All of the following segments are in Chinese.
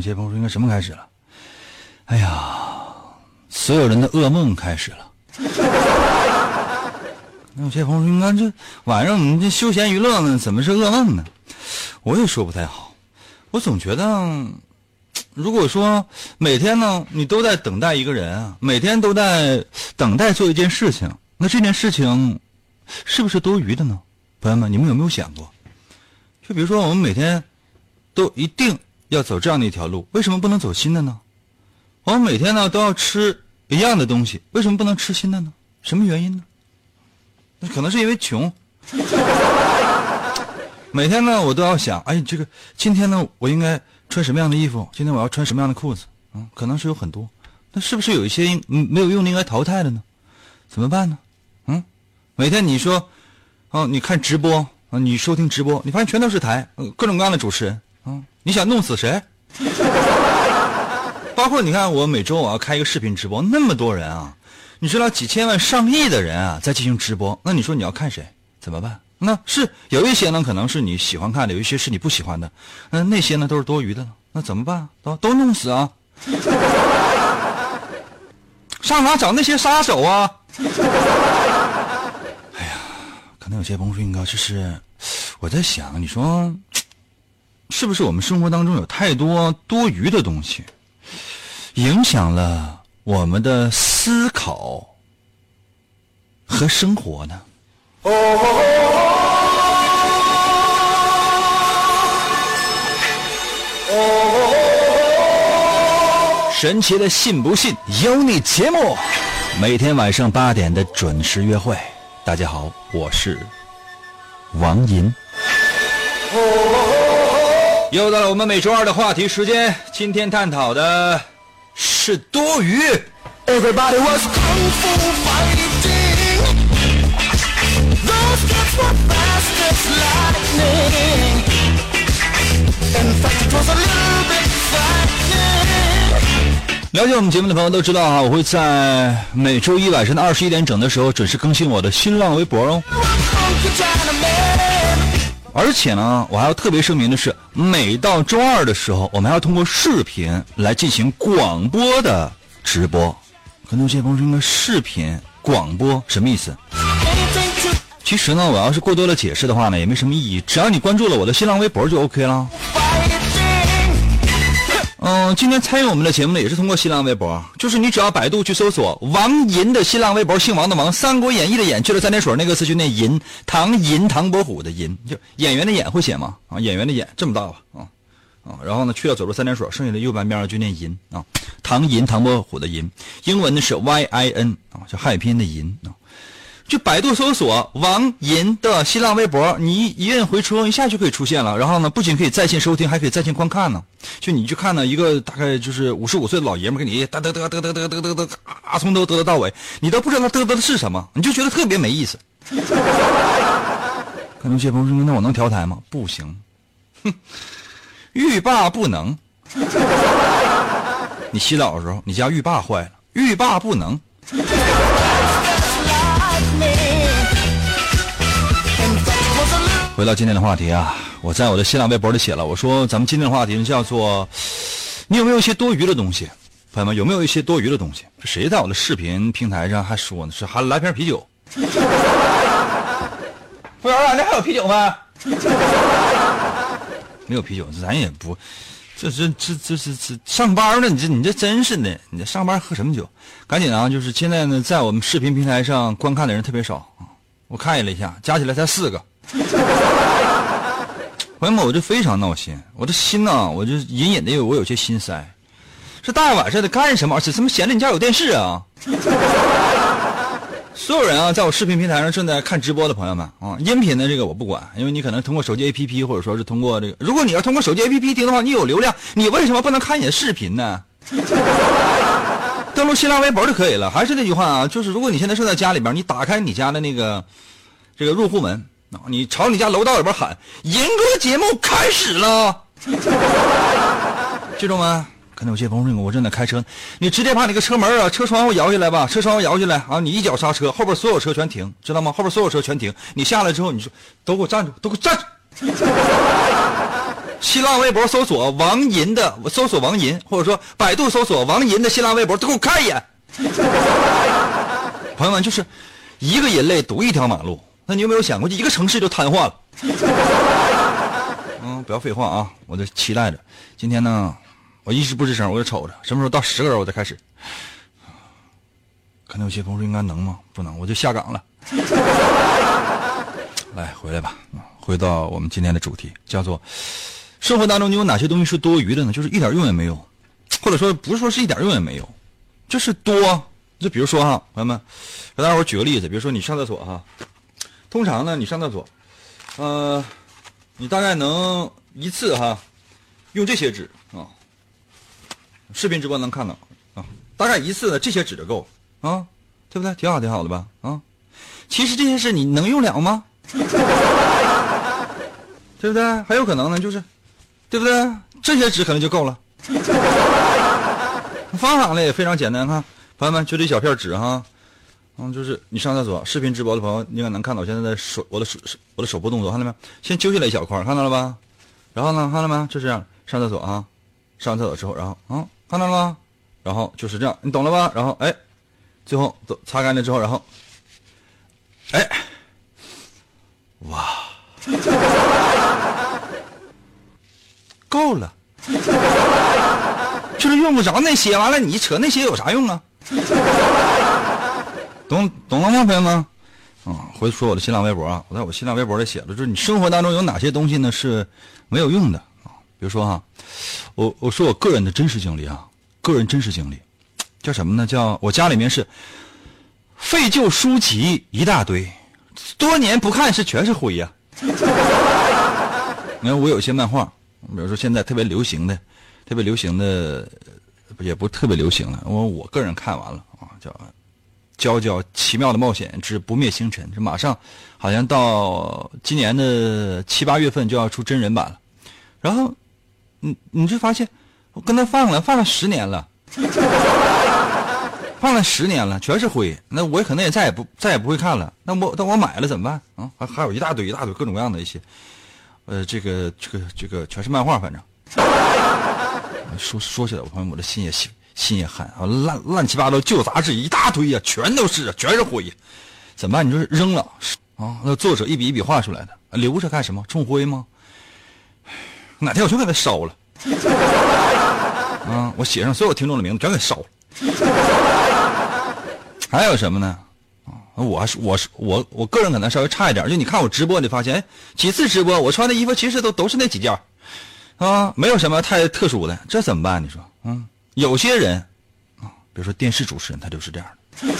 跟同学朋友说，应该什么开始了？哎呀，所有人的噩梦开始了。那有些朋友说，应该这晚上我们这休闲娱乐呢，怎么是噩梦呢？我也说不太好。我总觉得，如果说每天呢，你都在等待一个人啊，每天都在等待做一件事情，那这件事情是不是多余的呢？朋友们，你们有没有想过？就比如说，我们每天都一定要走这样的一条路，为什么不能走新的呢？我们每天呢都要吃一样的东西，为什么不能吃新的呢？什么原因呢？那可能是因为穷。每天呢，我都要想，哎，这个今天呢，我应该穿什么样的衣服？今天我要穿什么样的裤子？嗯，可能是有很多，那是不是有一些应没有用的应该淘汰了呢？怎么办呢？嗯，每天你说。哦，你看直播啊，你收听直播，你发现全都是台，各种各样的主持人，你想弄死谁？包括你看，我每周我要开一个视频直播，那么多人啊，你知道几千万、上亿的人啊在进行直播，那你说你要看谁？怎么办？那是有一些呢，可能是你喜欢看的，有一些是你不喜欢的，那那些呢都是多余的，那怎么办？都都弄死啊！上哪找那些杀手啊？哎呀，可能有些朋友说：“应该就是我在想，你说是不是我们生活当中有太多多余的东西，影响了我们的思考和生活呢？”神奇的信不信由你节目，每天晚上八点的准时约会。大家好，我是王银。又到了我们每周二的话题时间，今天探讨的是多余。everybody was 了解我们节目的朋友都知道啊，我会在每周一晚上的二十一点整的时候准时更新我的新浪微博哦。而且呢，我还要特别声明的是，每到周二的时候，我们还要通过视频来进行广播的直播。可能有些朋友说，视频广播什么意思？其实呢，我要是过多的解释的话呢，也没什么意义。只要你关注了我的新浪微博就 OK 了。嗯，今天参与我们的节目呢，也是通过新浪微博，就是你只要百度去搜索王银的新浪微博，姓王的王，《三国演义》的演，去了三点水那个字就念银，唐银唐伯虎的银，就演员的演会写吗？啊，演员的演这么大吧？啊啊，然后呢，去了走入三点水，剩下的右半边就念银啊，唐银唐伯虎的银，英文呢是 Y I N 啊，叫汉语拼音的银啊。就百度搜索王银的新浪微博，你一摁回车，一下就可以出现了。然后呢，不仅可以在线收听，还可以在线观看呢。就你去看呢，一个大概就是五十五岁的老爷们给你嘚嘚嘚嘚嘚嘚嘚嘚嘚啊，从头嘚嘚到尾，你都不知道他嘚嘚的是什么，你就觉得特别没意思。可能谢鹏说：“那我能调台吗？”不行，哼，欲罢不能。你洗澡的时候，你家浴霸坏了，欲罢不能。回到今天的话题啊，我在我的新浪微博里写了，我说咱们今天的话题叫做，你有没有一些多余的东西？朋友们，有没有一些多余的东西？谁在我的视频平台上还说呢？是还来瓶啤酒？服务员啊，这还有啤酒吗？没有啤酒，咱也不，这这这这这这上班呢？你这你这真是的，你这上班喝什么酒？赶紧啊！就是现在呢，在我们视频平台上观看的人特别少，我看了一下，加起来才四个。朋友们，我就非常闹心，我这心呐，我就隐隐的有我有些心塞。这大晚上的干什么？而且怎么显得你家有电视啊？所有人啊，在我视频平台上正在看直播的朋友们啊，音频的这个我不管，因为你可能通过手机 APP 或者说是通过这个，如果你要通过手机 APP 听的话，你有流量，你为什么不能看你的视频呢？登录新浪微博就可以了。还是那句话啊，就是如果你现在正在家里边，你打开你家的那个这个入户门啊，你朝你家楼道里边喊“银哥节目开始了”，记住吗？可能有些朋友说我正在开车，你直接把你个车门啊、车窗户摇下来吧，车窗户摇下来啊，你一脚刹车，后边所有车全停，知道吗？后边所有车全停，你下来之后，你说都给我站住，都给我站住！新浪微博搜索王银的，搜索王银，或者说百度搜索王银的新浪微博，都给我看一眼。朋友们，就是一个人类堵一条马路，那你有没有想过，一个城市就瘫痪了？嗯，不要废话啊，我就期待着今天呢。我一直不吱声，我就瞅着什么时候到十个人，我再开始。可能有些朋友说应该能吗？不能，我就下岗了。来，回来吧，回到我们今天的主题，叫做生活当中你有哪些东西是多余的呢？就是一点用也没有，或者说不是说是一点用也没有，就是多。就比如说哈，朋友们，给大伙举个例子，比如说你上厕所哈，通常呢你上厕所，呃，你大概能一次哈用这些纸啊。视频直播能看到啊，大概一次这些纸就够啊，对不对？挺好，挺好的吧？啊，其实这些事你能用了吗？对不对？还有可能呢，就是，对不对？这些纸可能就够了。方法呢也非常简单哈，朋友们，就这小片纸哈，嗯，就是你上厕所视频直播的朋友应该能看到，现在的手我的手我的手部动作看到没？先揪下来一小块，看到了吧？然后呢，看到没？就这样上厕所啊，上完厕所之后，然后啊。看到了吗？然后就是这样，你懂了吧？然后哎，最后都擦干了之后，然后，哎，哇，够了，就是用不着那些。完了，你扯那些有啥用啊？懂懂了吗，朋友们？啊，回说我的新浪微博啊，我在我新浪微博里写了，就是你生活当中有哪些东西呢是没有用的啊？比如说哈。我我说我个人的真实经历啊，个人真实经历，叫什么呢？叫我家里面是废旧书籍一大堆，多年不看是全是灰呀。你看我有一些漫画，比如说现在特别流行的，特别流行的，也不是特别流行了。我我个人看完了啊，叫《娇娇奇妙的冒险之不灭星辰》，这马上好像到今年的七八月份就要出真人版了，然后。你你就发现，我跟他放了放了十年了，放了十年了，全是灰。那我可能也再也不再也不会看了。那我那我买了怎么办啊？还还有一大堆一大堆各种各样的一些，呃，这个这个这个全是漫画，反正说说起来，我朋友我的心也心也寒啊，乱乱七八糟旧杂志一大堆呀，全都是啊全是灰，怎么办？你说扔了啊？那作者一笔一笔画出来的，留着干什么？冲灰吗？哪天我就给他烧了，啊！我写上所有听众的名字，全给烧了。还有什么呢？啊，我是我是我我个人可能稍微差一点，就你看我直播，你发现几次直播我穿的衣服其实都都是那几件，啊，没有什么太特殊的，这怎么办？你说，嗯，有些人，啊，比如说电视主持人，他就是这样的，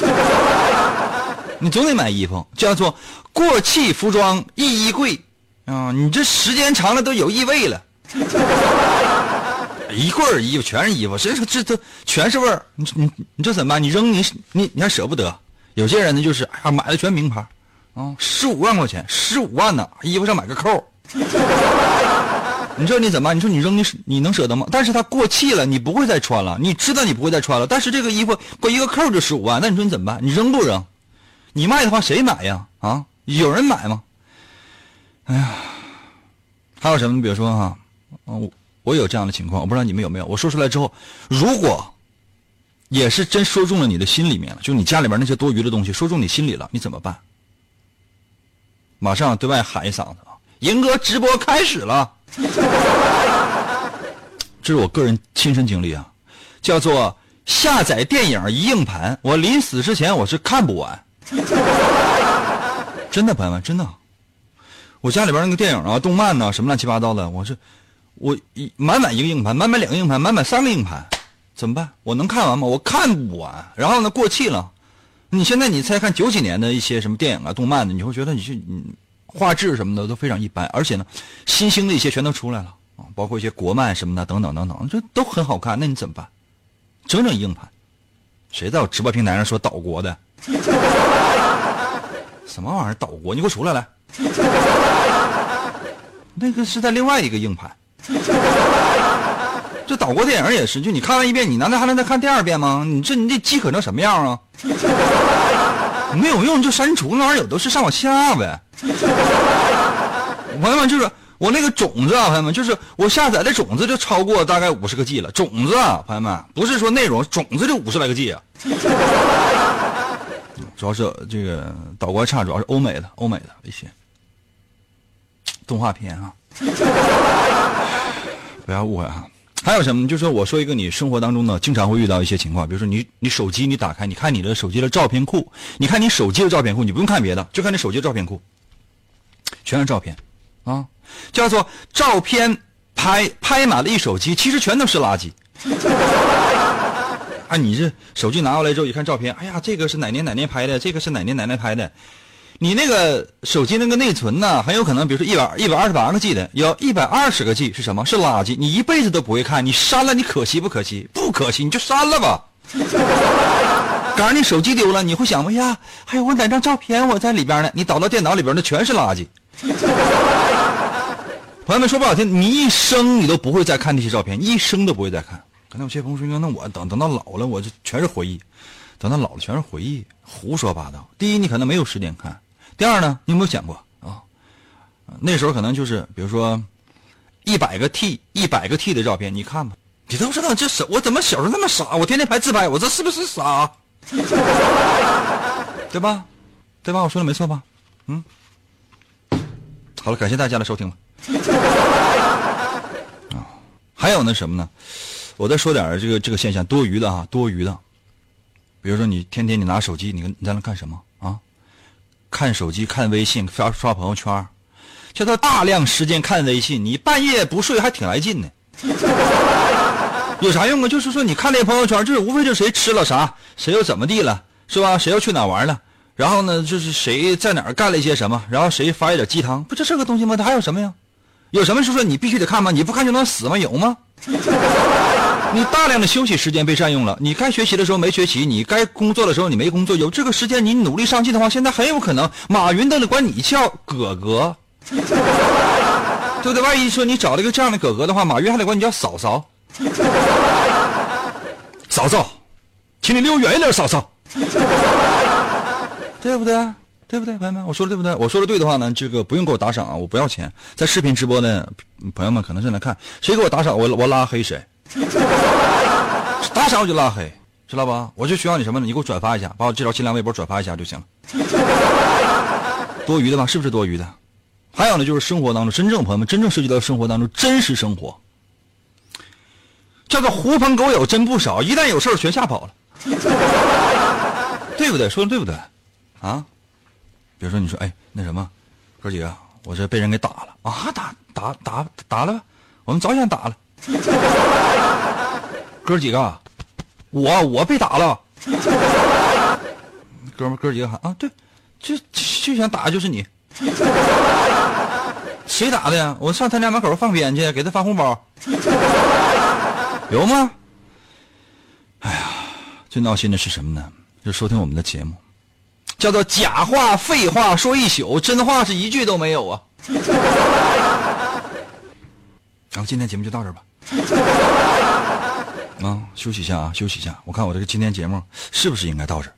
你总得买衣服，叫做过气服装一衣柜，啊，你这时间长了都有异味了。一柜衣服全是衣服，这这这全是味儿。你你你这怎么办？你扔你你你还舍不得？有些人呢就是哎呀买的全名牌，啊十五万块钱，十五万呢衣服上买个扣。你说你怎么办？你说你扔你你能舍得吗？但是它过气了，你不会再穿了。你知道你不会再穿了，但是这个衣服过一个扣就十五万，那你说你怎么办？你扔不扔？你卖的话谁买呀？啊，有人买吗？哎呀。还有什么？你比如说哈，我我有这样的情况，我不知道你们有没有。我说出来之后，如果也是真说中了你的心里面了，就你家里边那些多余的东西说中你心里了，你怎么办？马上对外喊一嗓子啊！银哥直播开始了，这是我个人亲身经历啊，叫做下载电影一硬盘，我临死之前我是看不完，真的朋友们，真的，我家里边那个电影啊、动漫呐，什么乱七八糟的，我是我一满满一个硬盘，满满两个硬盘，满满三个硬盘，怎么办？我能看完吗？我看不完，然后呢，过气了。你现在你再看九几年的一些什么电影啊、动漫的，你会觉得你是你，画质什么的都非常一般，而且呢，新兴的一些全都出来了啊，包括一些国漫什么的等等等等，这都很好看。那你怎么办？整整硬盘，谁在我直播平台上说岛国的？什么玩意儿岛国？你给我出来来！那个是在另外一个硬盘。这岛国电影也是，就你看完一遍，你难道还能再看第二遍吗？你这你这饥渴成什么样啊？没有用就删除，那玩意儿有的是上网下呗。朋友们，就是我那个种子啊，朋友们，就是我下载的种子就超过大概五十个 G 了。种子啊，朋友们，不是说内容，种子就五十来个 G 啊。主要是这个岛国差，主要是欧美的，欧美的一些动画片啊。不要误会啊。还有什么？就是我说一个你生活当中呢经常会遇到一些情况，比如说你你手机你打开，你看你的手机的照片库，你看你手机的照片库，你不用看别的，就看你手机的照片库，全是照片，啊，叫做照片拍拍满了一手机，其实全都是垃圾。啊，你这手机拿过来之后一看照片，哎呀，这个是哪年哪年拍的，这个是哪年哪年拍的。你那个手机那个内存呢，很有可能，比如说一百一百二十八个 G 的，有一百二十个 G 是什么？是垃圾，你一辈子都不会看，你删了，你可惜不可惜？不可惜，你就删了吧。赶上你手机丢了，你会想哎呀，还有我哪张照片我在里边呢？你导到电脑里边，那全是垃圾。朋友们说不好听，你一生你都不会再看那些照片，一生都不会再看。刚才有些朋友说，那我等等到老了，我这全是回忆，等到老了全是回忆，胡说八道。第一，你可能没有时间看。第二呢，你有没有想过啊？那时候可能就是，比如说，一百个 T，一百个 T 的照片，你看吧，你都知道这是我怎么小时候那么傻？我天天拍自拍，我这是不是傻？对吧？对吧？我说的没错吧？嗯。好了，感谢大家的收听了。啊，还有那什么呢？我再说点这个这个现象，多余的啊，多余的。比如说，你天天你拿手机，你你在那干什么？看手机、看微信、刷刷朋友圈，叫他大量时间看微信，你半夜不睡还挺来劲呢。有啥用啊？就是说，你看那朋友圈，就是无非就是谁吃了啥，谁又怎么地了，是吧？谁又去哪玩了？然后呢，就是谁在哪儿干了一些什么？然后谁发一点鸡汤，不就这个东西吗？他还有什么呀？有什么是说你必须得看吗？你不看就能死吗？有吗？你大量的休息时间被占用了，你该学习的时候没学习，你该工作的时候你没工作。有这个时间，你努力上进的话，现在很有可能马云都得管你叫哥哥，对不对？万一说你找了一个这样的哥哥的话，马云还得管你叫嫂嫂。嫂嫂，请你离我远一点，嫂嫂，对不对？对不对，朋友们？我说的对不对？我说的对的话呢，这个不用给我打赏啊，我不要钱。在视频直播的朋友们可能是来看，谁给我打赏，我我拉黑谁。打赏我就拉黑，知道吧？我就需要你什么呢？你给我转发一下，把我这条新浪微博转发一下就行了。多余的吧？是不是多余的？还有呢，就是生活当中真正朋友们真正涉及到生活当中真实生活，叫做狐朋狗友真不少，一旦有事全吓跑了，对不对？说的对不对？啊？比如说你说哎那什么，哥几个，我这被人给打了啊？打打打打了？我们早想打了。哥几个，我我被打了。哥们哥几个喊啊，对，就就想打就是你。谁打的呀？我上他家门口放鞭去，给他发红包。有吗？哎呀，最闹心的是什么呢？就收听我们的节目，叫做假话废话说一宿，真话是一句都没有啊。然后今天节目就到这吧。啊，休息一下啊，休息一下。我看我这个今天节目是不是应该到这儿？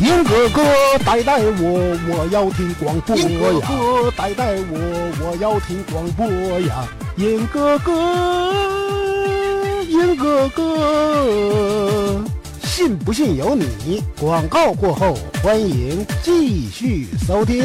英哥哥带带我，我要听广播呀！英哥哥带带我，我要听广播呀！英哥哥，英哥哥，信不信由你。广告过后，欢迎继续收听。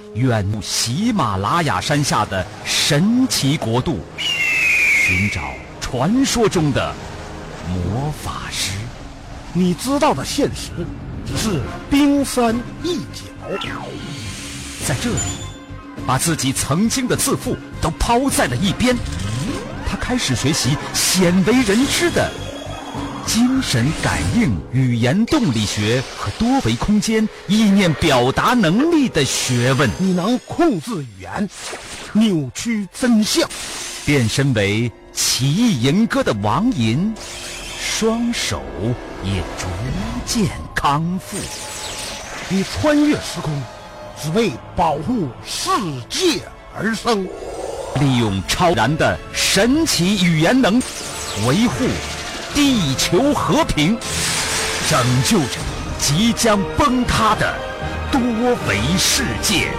远赴喜马拉雅山下的神奇国度，寻找传说中的魔法师。你知道的现实只是冰山一角。在这里，把自己曾经的自负都抛在了一边，他开始学习鲜为人知的。精神感应、语言动力学和多维空间意念表达能力的学问，你能控制语言，扭曲真相，变身为奇异吟歌的王银，双手也逐渐康复。你穿越时空，只为保护世界而生，利用超然的神奇语言能维护。地球和平，拯救着即将崩塌的多维世界。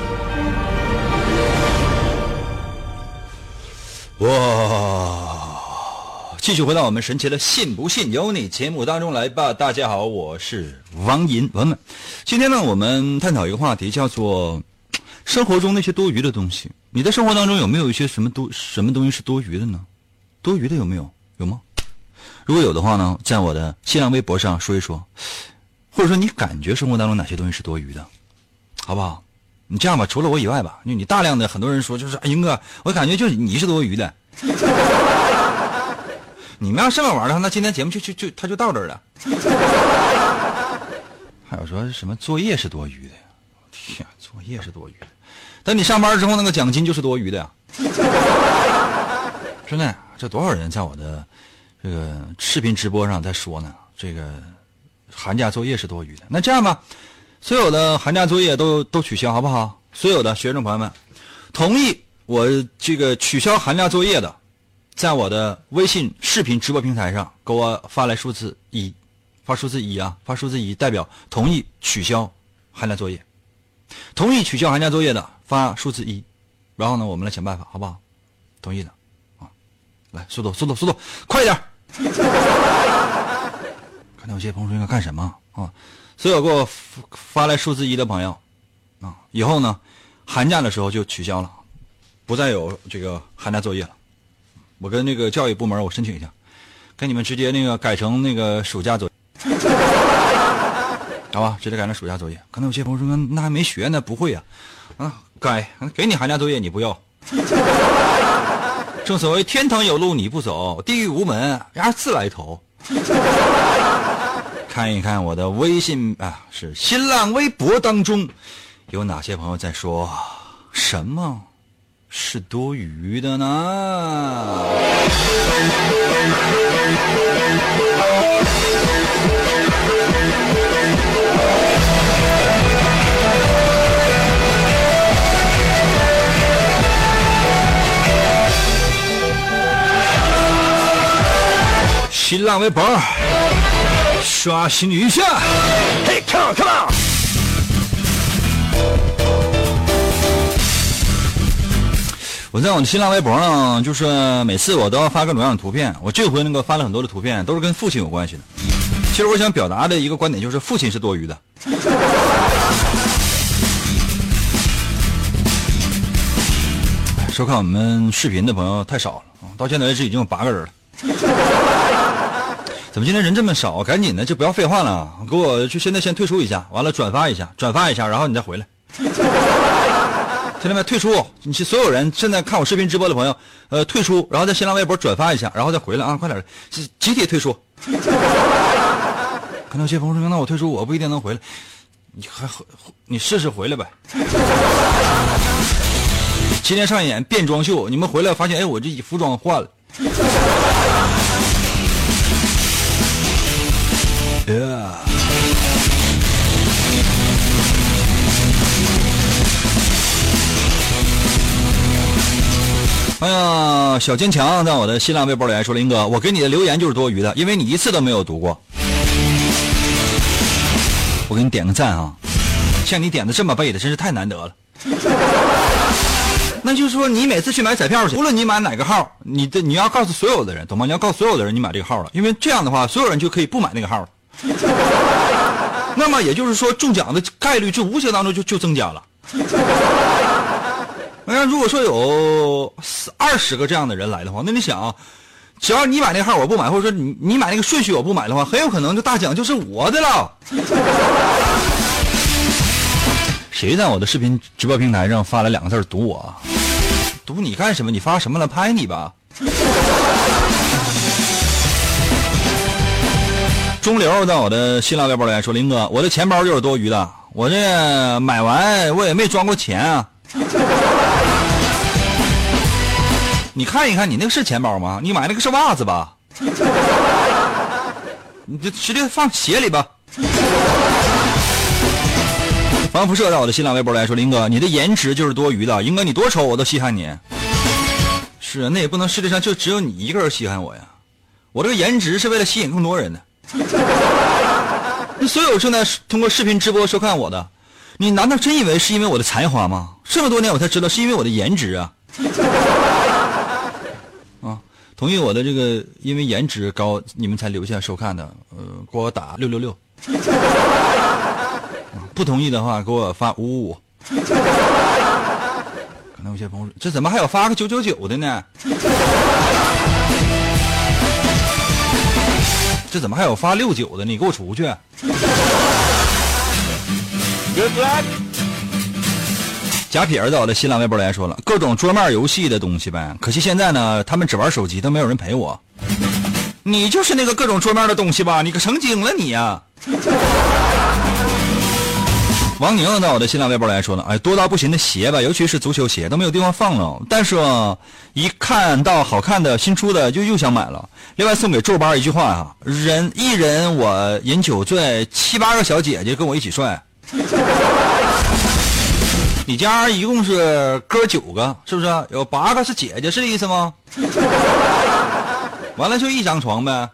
哇！继续回到我们神奇的“信不信由你”节目当中来吧。大家好，我是王银文文。今天呢，我们探讨一个话题，叫做生活中那些多余的东西。你在生活当中有没有一些什么多什么东西是多余的呢？多余的有没有？有吗？如果有的话呢，在我的新浪微博上说一说，或者说你感觉生活当中哪些东西是多余的，好不好？你这样吧，除了我以外吧，因为你大量的很多人说就是哎英哥，我感觉就是你是多余的。你们要这么玩的话，那今天节目就就就他就到这儿了。还有说什么作业是多余的？天，作业是多余的。等你上班之后，那个奖金就是多余的呀。真的，这多少人在我的。这个视频直播上在说呢，这个寒假作业是多余的。那这样吧，所有的寒假作业都都取消，好不好？所有的学生朋友们，同意我这个取消寒假作业的，在我的微信视频直播平台上给我发来数字一，发数字一啊，发数字一代表同意取消寒假作业。同意取消寒假作业的发数字一，然后呢，我们来想办法，好不好？同意的啊，来，速度，速度，速度，快一点。看到有些朋友说应该干什么啊？所有给我发来数字一的朋友啊，以后呢，寒假的时候就取消了，不再有这个寒假作业了。我跟那个教育部门我申请一下，给你们直接那个改成那个暑假作业，好吧？直接改成暑假作业。可能有些朋友说那还没学呢，不会呀？啊，改给你寒假作业你不要。正所谓天堂有路你不走，地狱无门伢自来投。看一看我的微信啊，是新浪微博当中，有哪些朋友在说什么是多余的呢？新浪微博刷新一下，嘿，come on come on！我在我的新浪微博上，就是每次我都要发各种各样的图片。我这回那个发了很多的图片，都是跟父亲有关系的。其实我想表达的一个观点就是，父亲是多余的。收看我们视频的朋友太少了到现在为止已经有八个人了。怎么今天人这么少？赶紧的，就不要废话了，给我去现在先退出一下，完了转发一下，转发一下，然后你再回来。兄弟们，退出！你所有人现在看我视频直播的朋友，呃，退出，然后在新浪微博转发一下，然后再回来啊，快点，集体退出。可能有些朋友说，那我退出，我不一定能回来。你还你试试回来呗。今天上演变装秀，你们回来发现，哎，我这衣服装换了。哎呀，小坚强在我的新浪微博里说：“林哥，我给你的留言就是多余的，因为你一次都没有读过。我给你点个赞啊！像你点的这么背的，真是太难得了。那就是说，你每次去买彩票去，无论你买哪个号，你的你要告诉所有的人，懂吗？你要告诉所有的人你买这个号了，因为这样的话，所有人就可以不买那个号了。那么也就是说，中奖的概率就无形当中就就增加了。”那如果说有二十个这样的人来的话，那你想啊，只要你买那号我不买，或者说你你买那个顺序我不买的话，很有可能这大奖就是我的了。谁在我的视频直播平台上发了两个字堵我？堵你干什么？你发什么了？拍你吧。中流在我的新浪微博来说：“林哥，我的钱包就是多余的，我这买完我也没装过钱啊。”你看一看，你那个是钱包吗？你买那个是袜子吧？你就直接放鞋里吧。防辐射到我的新浪微博来说，林哥，你的颜值就是多余的。英哥，你多丑我都稀罕你。是啊，那也不能世界上就只有你一个人稀罕我呀。我这个颜值是为了吸引更多人的。那所有正在通过视频直播收看我的，你难道真以为是因为我的才华吗？这么多年我才知道是因为我的颜值啊。啊同意我的这个，因为颜值高，你们才留下收看的。呃，给我打六六六。不同意的话，给我发五五五。可能有些朋友说，这怎么还有发个九九九的呢？这怎么还有发六九的？你给我出去。贾撇儿在我的新浪微博来说了各种桌面游戏的东西呗，可惜现在呢，他们只玩手机，都没有人陪我。你就是那个各种桌面的东西吧？你可成精了你呀！王宁在我的新浪微博来说呢，哎，多到不行的鞋吧，尤其是足球鞋都没有地方放了。但是一看到好看的新出的，就又想买了。另外送给皱巴一句话啊：人一人我饮酒醉，七八个小姐姐跟我一起帅。你家一共是哥九个，是不是？有八个是姐姐，是这意思吗？完了就一张床呗。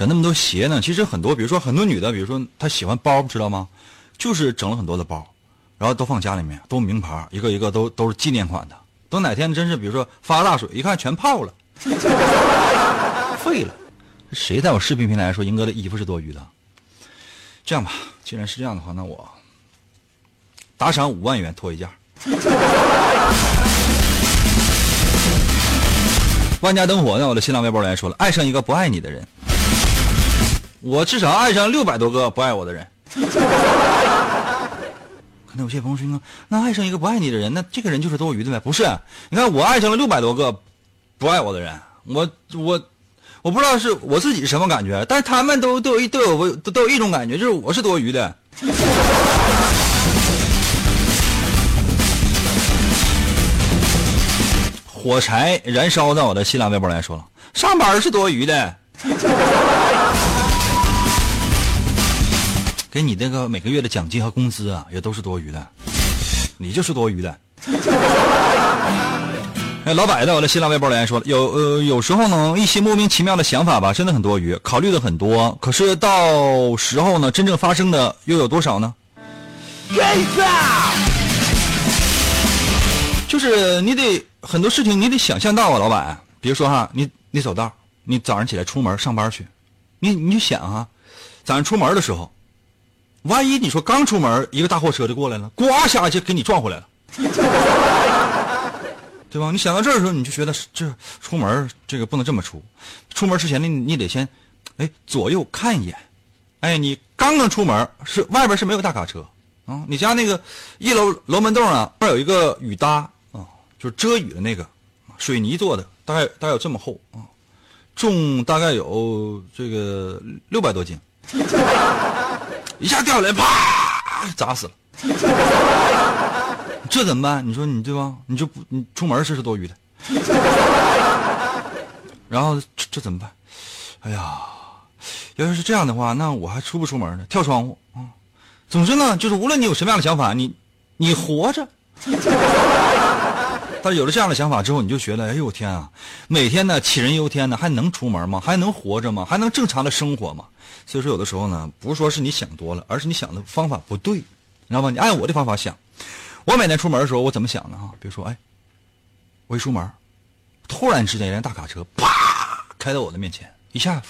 整那么多鞋呢？其实很多，比如说很多女的，比如说她喜欢包，知道吗？就是整了很多的包，然后都放家里面，都名牌，一个一个都都是纪念款的。等哪天真是，比如说发大水，一看全泡了，废了。谁在我视频平台说英哥的衣服是多余的？这样吧，既然是这样的话，那我打赏五万元脱一件。万家灯火在我的新浪微博里说了，爱上一个不爱你的人，我至少爱上六百多个不爱我的人。可能有些朋友说，那爱上一个不爱你的人，那这个人就是多余的呗？不是，你看我爱上了六百多个不爱我的人，我我。我不知道是我自己什么感觉，但是他们都都有一都有都都有一种感觉，就是我是多余的。火柴燃烧在我的新浪微博来说了，上班是多余的。给你那个每个月的奖金和工资啊，也都是多余的，你就是多余的。哎，老板在我的新浪微博留言说了，有呃，有时候呢，一些莫名其妙的想法吧，真的很多余，考虑的很多，可是到时候呢，真正发生的又有多少呢？就是你得很多事情，你得想象到啊，老板，比如说哈，你你走道，你早上起来出门上班去，你你就想啊，早上出门的时候，万一你说刚出门，一个大货车就过来了，呱下就给你撞回来了。对吧？你想到这儿的时候，你就觉得这出门这个不能这么出。出门之前，你你得先，哎，左右看一眼。哎，你刚刚出门是外边是没有大卡车啊。你家那个一楼楼门洞啊，那有一个雨搭啊，就是遮雨的那个，水泥做的，大概大概有这么厚啊，重大概有这个六百多斤 一下掉下来，啪，砸死了。这怎么办？你说你对吧？你就不你出门这是多余的。然后这这怎么办？哎呀，要是这样的话，那我还出不出门呢？跳窗户啊！总之呢，就是无论你有什么样的想法，你你活着。但有了这样的想法之后，你就觉得，哎呦我天啊，每天呢杞人忧天呢，还能出门吗？还能活着吗？还能正常的生活吗？所以说，有的时候呢，不是说是你想多了，而是你想的方法不对，你知道吧？你按我的方法想，我每天出门的时候，我怎么想的哈？比如说，哎，我一出门，突然之间一辆大卡车啪开到我的面前，一下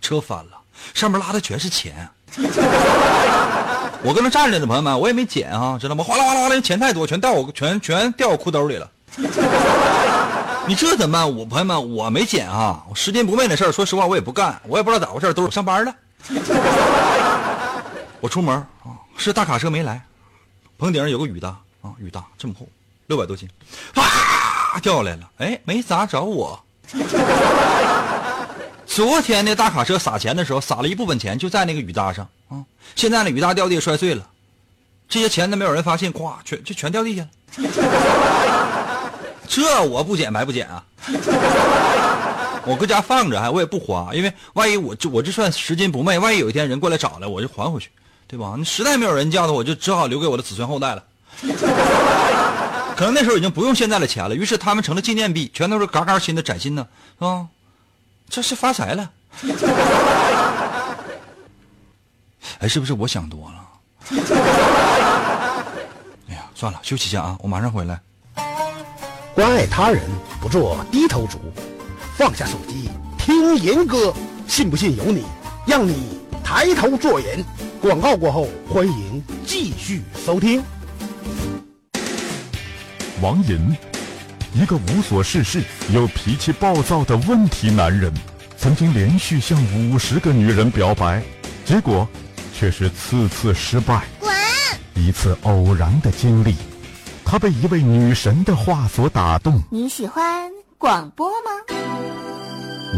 车翻了，上面拉的全是钱。我跟那站着的朋友们，我也没捡啊，知道吗？哗啦哗啦哗啦，钱太多，全掉我全全掉我裤兜里了。你这怎么办？我朋友们，我没捡啊！我拾金不昧的事儿，说实话我也不干，我也不知道咋回事，都是我上班了。我出门啊，是大卡车没来，棚顶上有个雨大啊，雨大这么厚，六百多斤，啪掉下来了。哎，没砸着我。昨天那大卡车撒钱的时候，撒了一部分钱就在那个雨搭上啊。现在呢，雨搭掉地摔碎了，这些钱都没有人发现，咵，全就全掉地下了。这我不捡白不捡啊！我搁家放着，还我也不花，因为万一我这我这算拾金不昧，万一有一天人过来找了，我就还回去，对吧？你实在没有人叫的，我就只好留给我的子孙后代了。可能那时候已经不用现在的钱了，于是他们成了纪念币，全都是嘎嘎新的崭新的，是吧？这是发财了。哎，是不是我想多了？哎呀，算了，休息一下啊，我马上回来。关爱他人，不做低头族，放下手机听银歌，信不信由你，让你抬头做人。广告过后，欢迎继续收听。王银，一个无所事事又脾气暴躁的问题男人，曾经连续向五十个女人表白，结果却是次次失败。滚！一次偶然的经历。他被一位女神的话所打动。你喜欢广播吗？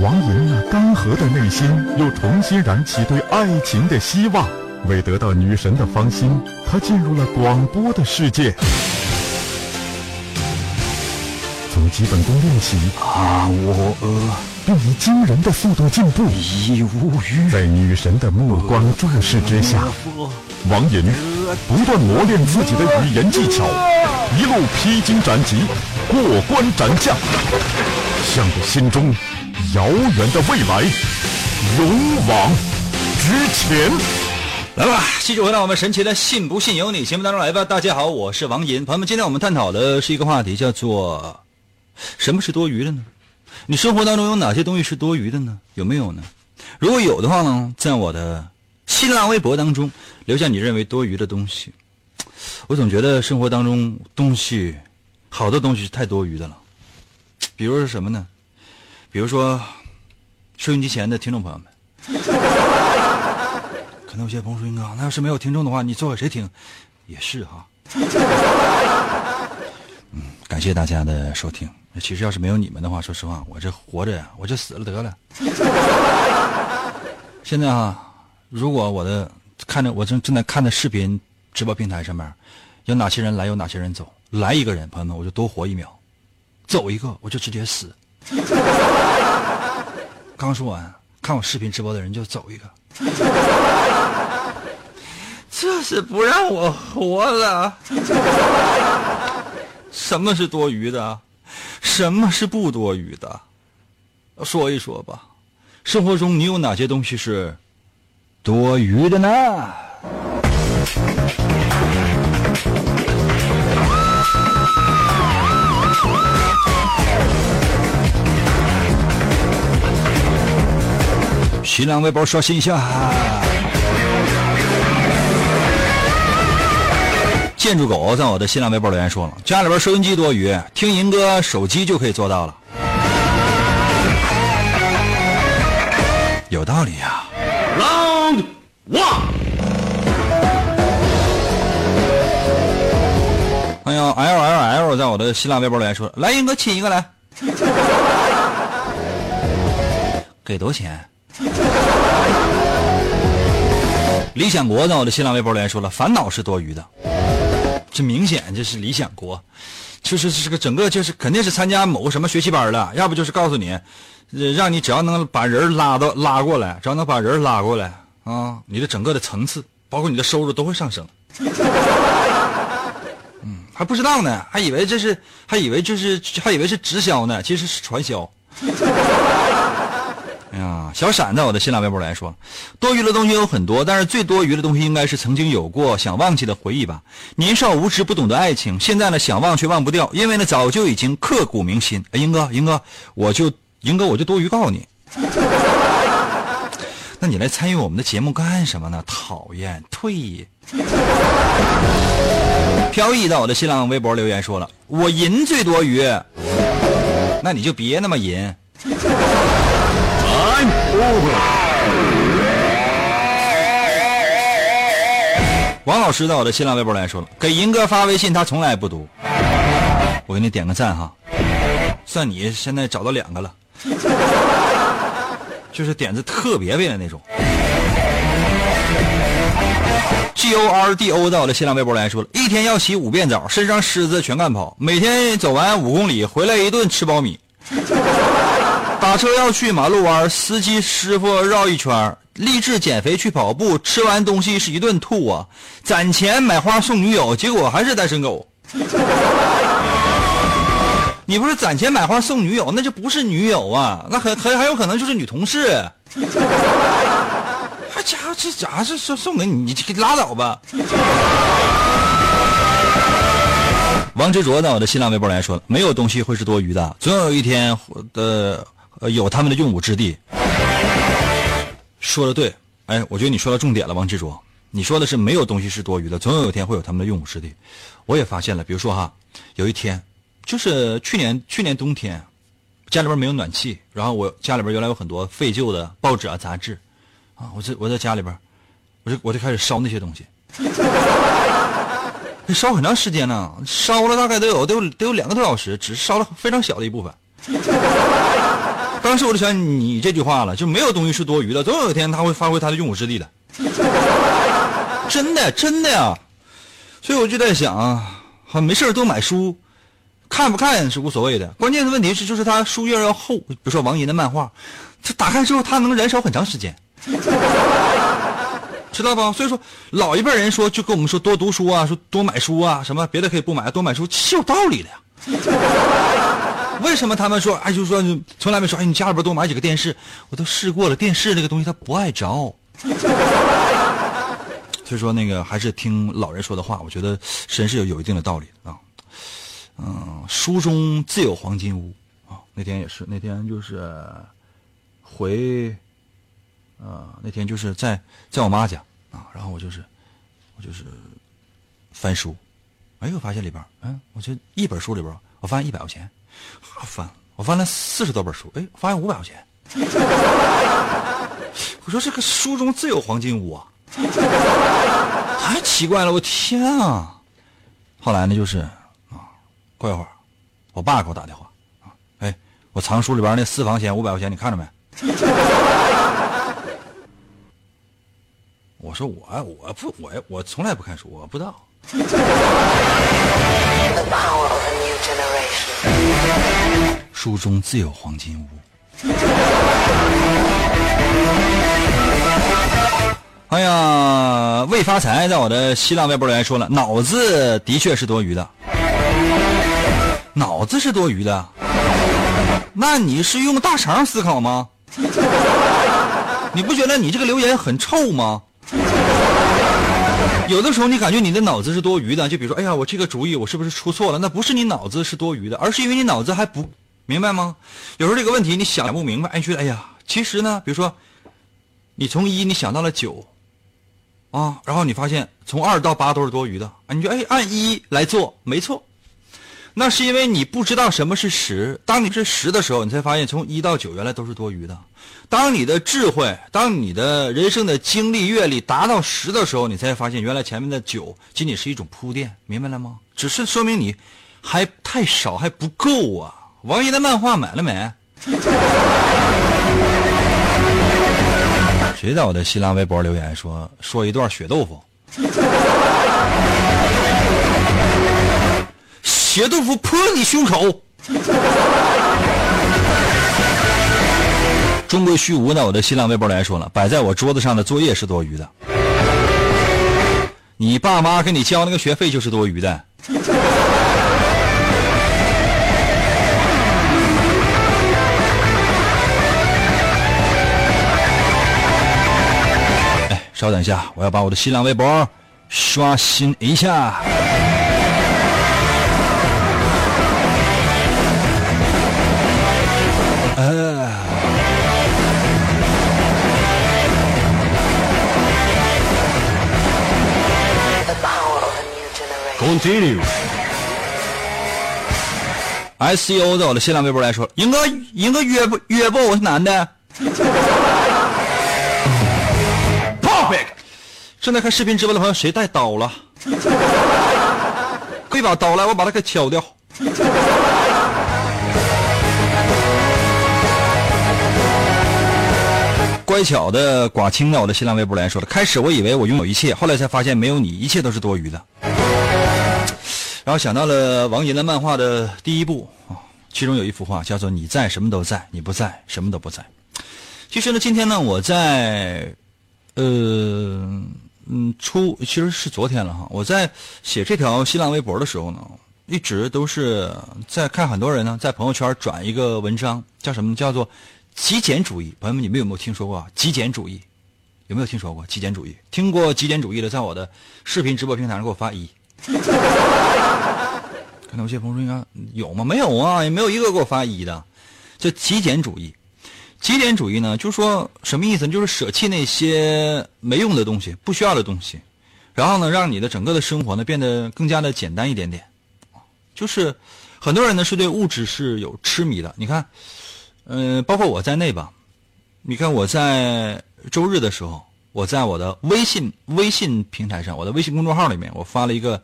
王莹那干涸的内心又重新燃起对爱情的希望。为得到女神的芳心，他进入了广播的世界。从基本功练习啊，我呃，并以惊人的速度进步。已无语。在女神的目光注视之下，王莹不断磨练自己的语言技巧。一路披荆斩棘，过关斩将，向着心中遥远的未来勇往直前。来吧，继续回到我们神奇的“信不信由你”节目当中来吧。大家好，我是王银。朋友们，今天我们探讨的是一个话题，叫做“什么是多余的呢？”你生活当中有哪些东西是多余的呢？有没有呢？如果有的话呢，在我的新浪微博当中留下你认为多余的东西。我总觉得生活当中东西，好多东西是太多余的了。比如是什么呢？比如说，收音机前的听众朋友们，可能有些朋友说：“哥，那要是没有听众的话，你做给谁听？”也是哈。嗯，感谢大家的收听。其实要是没有你们的话，说实话，我这活着呀，我就死了得了。现在啊，如果我的看着我正正在看的视频。直播平台上面，有哪些人来，有哪些人走？来一个人，朋友们，我就多活一秒；走一个，我就直接死。刚说完，看我视频直播的人就走一个，这是不让我活了。什么是多余的？什么是不多余的？说一说吧。生活中你有哪些东西是多余的呢？新浪微博刷新一下。建筑狗在我的新浪微博留言说了：“家里边收音机多余，听银哥手机就可以做到了。”有道理呀。哇。欢迎 L L L 在我的新浪微博留言说：“来，英哥亲一个来。”给多少钱？理想国在我的新浪微博留言说了，烦恼是多余的。这明显这是理想国，就是这个整个就是肯定是参加某个什么学习班了，要不就是告诉你，让你只要能把人拉到拉过来，只要能把人拉过来啊，你的整个的层次，包括你的收入都会上升。嗯，还不知道呢，还以为这是，还以为这是，还以为是直销呢，其实是传销。哎呀，小闪在我的新浪微博来说，多余的东西有很多，但是最多余的东西应该是曾经有过想忘记的回忆吧。年少无知，不懂得爱情，现在呢想忘却忘不掉，因为呢早就已经刻骨铭心。哎，英哥，英哥，我就英哥我就多余告诉你，你来参与我们的节目干什么呢？讨厌，退。飘逸到我的新浪微博留言说了，我银最多余，那你就别那么银。王老师在我的新浪微博来说了，给银哥发微信他从来不读，我给你点个赞哈，算你现在找到两个了，就是点子特别位的那种。G O R D O 在我的新浪微博来说了，一天要洗五遍澡，身上虱子全干跑，每天走完五公里，回来一顿吃苞米。打车要去马路弯，司机师傅绕一圈励志减肥去跑步，吃完东西是一顿吐啊！攒钱买花送女友，结果还是单身狗。你不是攒钱买花送女友，那就不是女友啊，那很很很有可能就是女同事。还家伙这家伙是送送给你，你拉倒吧。王执着在我的新浪微博来说，没有东西会是多余的，总有一天的。有他们的用武之地。说的对，哎，我觉得你说到重点了，王执着。你说的是没有东西是多余的，总有一天会有他们的用武之地。我也发现了，比如说哈，有一天，就是去年去年冬天，家里边没有暖气，然后我家里边原来有很多废旧的报纸啊杂志，啊，我在我在家里边，我就我就开始烧那些东西，烧很长时间呢，烧了大概得有得有得有两个多小时，只是烧了非常小的一部分。当时我就想你这句话了，就没有东西是多余的，总有一天他会发挥他的用武之地的。真的，真的呀。所以我就在想啊，没事多买书，看不看是无所谓的，关键的问题是就是他书页要厚。比如说王银的漫画，他打开之后他能燃烧很长时间，知道吧？所以说老一辈人说就跟我们说多读书啊，说多买书啊，什么别的可以不买，多买书是有道理的呀。为什么他们说哎，就说从来没说哎，你家里边多买几个电视，我都试过了，电视那个东西它不爱着。所以说那个还是听老人说的话，我觉得神是有有一定的道理啊。嗯，书中自有黄金屋啊。那天也是，那天就是回，呃，那天就是在在我妈家啊，然后我就是我就是翻书，哎，我发现里边嗯，我就一本书里边，我发现一百块钱。我翻，我翻了四十多本书，哎，发现五百块钱。我说这个书中自有黄金屋啊，太奇怪了，我天啊！后来呢，就是，过一会儿，我爸给我打电话啊，哎，我藏书里边那私房钱五百块钱，你看着没？我说我我不我我从来不看书，我不知道。书中自有黄金屋。哎呀，未发财在我的新浪微博留言说了，脑子的确是多余的，脑子是多余的。那你是用大肠思考吗？你不觉得你这个留言很臭吗？有的时候你感觉你的脑子是多余的，就比如说，哎呀，我这个主意我是不是出错了？那不是你脑子是多余的，而是因为你脑子还不明白吗？有时候这个问题你想不明白，哎，觉得哎呀，其实呢，比如说，你从一你想到了九，啊，然后你发现从二到八都是多余的，啊，你就哎按一来做，没错。那是因为你不知道什么是十，当你是十的时候，你才发现从一到九原来都是多余的。当你的智慧，当你的人生的经历阅历达到十的时候，你才发现原来前面的九仅仅是一种铺垫，明白了吗？只是说明你还太少，还不够啊！王爷的漫画买了没？谁在我的新浪微博留言说说一段血豆腐？血豆腐泼你胸口！中国虚无呢？我的新浪微博来说了，摆在我桌子上的作业是多余的。你爸妈给你交那个学费就是多余的。哎，稍等一下，我要把我的新浪微博刷新一下。Continue。S C O 在我的新浪微博来说，赢哥，赢哥约不约不？我是男的。Perfect。正在看视频直播的朋友，谁带刀了？可以把刀来，我把它给敲掉。乖巧的寡青在我的新浪微博来说了，开始我以为我拥有一切，后来才发现没有你，一切都是多余的。然后想到了王寅的漫画的第一部啊，其中有一幅画叫做“你在，什么都在；你不在，什么都不在”。其实呢，今天呢，我在，呃，嗯，出其实是昨天了哈。我在写这条新浪微博的时候呢，一直都是在看很多人呢在朋友圈转一个文章，叫什么？叫做极简主义。朋友们，你们有没有听说过极简主义？有没有听说过极简主义？听过极简主义的，在我的视频直播平台上给我发一。可能有些朋友说应该有吗？没有啊，也没有一个给我发一的。叫极简主义，极简主义呢，就是说什么意思？就是舍弃那些没用的东西、不需要的东西，然后呢，让你的整个的生活呢变得更加的简单一点点。就是很多人呢是对物质是有痴迷的。你看，嗯，包括我在内吧。你看我在周日的时候，我在我的微信微信平台上，我的微信公众号里面，我发了一个。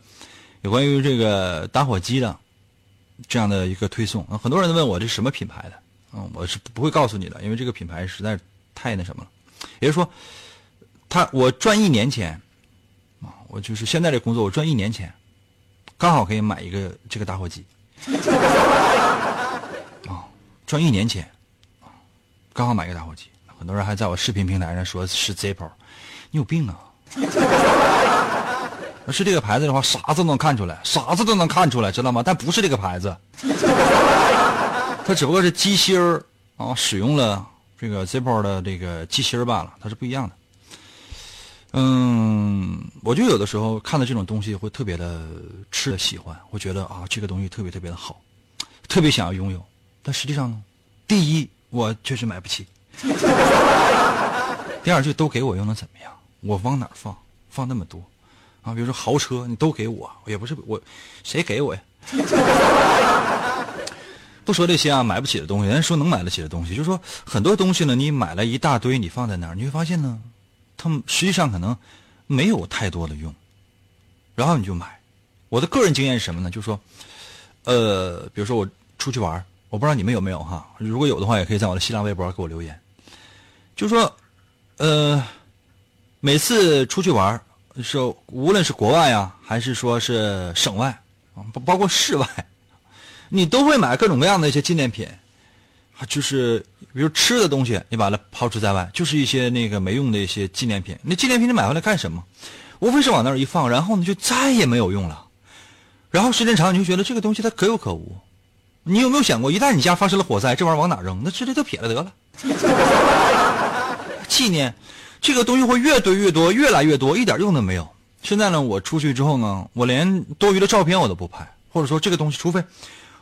有关于这个打火机的这样的一个推送，很多人都问我这什么品牌的，嗯，我是不会告诉你的，因为这个品牌实在太那什么了。也就是说，他我赚一年钱，啊，我就是现在这工作，我赚一年钱，刚好可以买一个这个打火机，啊，赚一年钱，刚好买一个打火机。很多人还在我视频平台上说是 Zippo，你有病啊！要是这个牌子的话，啥子都能看出来，啥子都能看出来，知道吗？但不是这个牌子，它只不过是机芯儿啊，使用了这个 Zippo 的这个机芯儿罢了，它是不一样的。嗯，我就有的时候看到这种东西会特别的吃的喜欢，会觉得啊，这个东西特别特别的好，特别想要拥有。但实际上呢，第一我确实买不起，第二就都给我又能怎么样？我往哪放？放那么多？啊，比如说豪车，你都给我，也不是我，谁给我呀？不说这些啊，买不起的东西，人家说能买得起的东西，就是说很多东西呢，你买了一大堆，你放在那儿，你会发现呢，他们实际上可能没有太多的用，然后你就买。我的个人经验是什么呢？就是说，呃，比如说我出去玩，我不知道你们有没有哈，如果有的话，也可以在我的新浪微博给我留言。就是说，呃，每次出去玩。说无论是国外啊，还是说是省外啊，包包括室外，你都会买各种各样的一些纪念品，就是比如吃的东西，你把它抛除在外，就是一些那个没用的一些纪念品。那纪念品你买回来干什么？无非是往那儿一放，然后呢就再也没有用了。然后时间长，你就觉得这个东西它可有可无。你有没有想过，一旦你家发生了火灾，这玩意儿往哪扔？那直接就撇了得了。纪念。这个东西会越堆越多，越来越多，一点用都没有。现在呢，我出去之后呢，我连多余的照片我都不拍，或者说这个东西，除非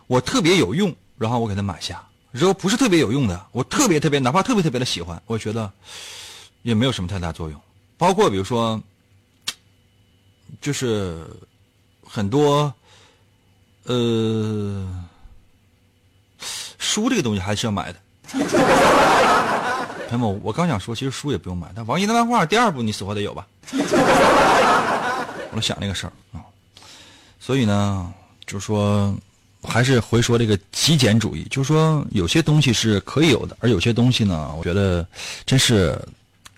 我特别有用，然后我给它买下。如果不是特别有用的，我特别特别，哪怕特别特别的喜欢，我觉得也没有什么太大作用。包括比如说，就是很多呃书这个东西还是要买的。朋友们，我刚想说，其实书也不用买。但王一的漫画第二部，你死活得有吧？我想那个事儿啊。所以呢，就是说，还是回说这个极简主义，就是说，有些东西是可以有的，而有些东西呢，我觉得真是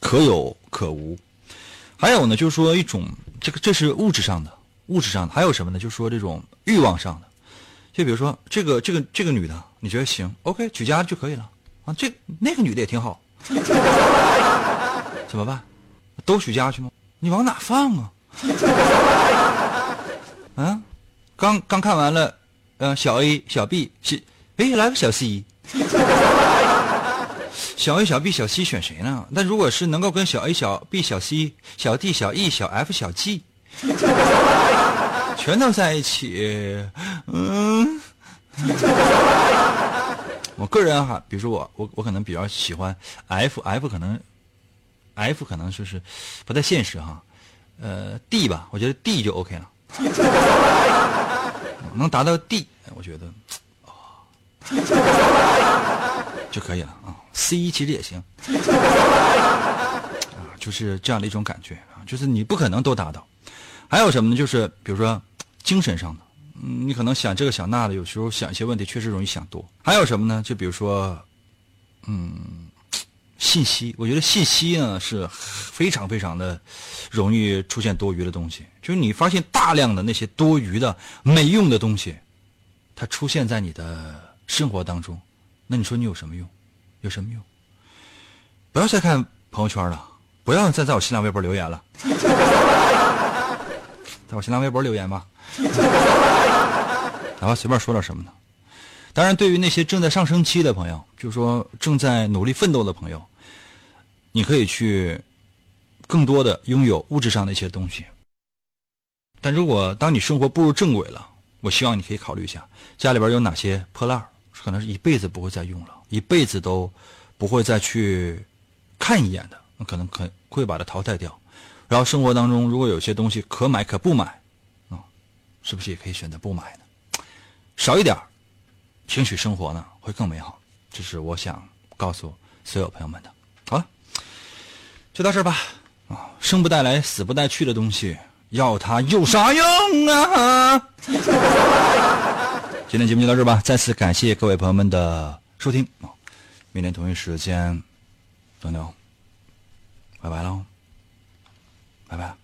可有可无。还有呢，就是说一种这个这是物质上的，物质上的还有什么呢？就是说这种欲望上的，就比如说这个这个这个女的，你觉得行，OK，举家就可以了啊。这那个女的也挺好，怎么办？都许家去吗？你往哪放啊？啊，刚刚看完了，呃，小 A、小 B，是，哎，来个小 C，小 A、小 B、小 C 选谁呢？那如果是能够跟小 A、小 B、小 C、小 D、小 E、小 F、小 G，全都在一起，嗯，我个人哈，比如说我，我我可能比较喜欢 F，F 可能，F 可能就是不太现实哈。呃，D 吧，我觉得 D 就 OK 了，能达到 D，我觉得啊就可以了啊。C 其实也行，啊，就是这样的一种感觉啊，就是你不可能都达到。还有什么呢？就是比如说精神上的，嗯，你可能想这个想那的，有时候想一些问题确实容易想多。还有什么呢？就比如说，嗯。信息，我觉得信息呢是非常非常的容易出现多余的东西。就是你发现大量的那些多余的、没用的东西，它出现在你的生活当中，那你说你有什么用？有什么用？不要再看朋友圈了，不要再在我新浪微博留言了，在我新浪微博留言吧。哪怕随便说点什么呢？当然，对于那些正在上升期的朋友，就是说正在努力奋斗的朋友。你可以去更多的拥有物质上的一些东西，但如果当你生活步入正轨了，我希望你可以考虑一下家里边有哪些破烂可能是一辈子不会再用了，一辈子都不会再去看一眼的，那可能可会把它淘汰掉。然后生活当中如果有些东西可买可不买，啊，是不是也可以选择不买呢？少一点儿兴许生活呢会更美好。这是我想告诉所有朋友们的。好了。就到这儿吧，啊，生不带来，死不带去的东西，要它有啥用啊？今天节目就到这儿吧，再次感谢各位朋友们的收听啊，明天同一时间，等等，拜拜喽，拜拜。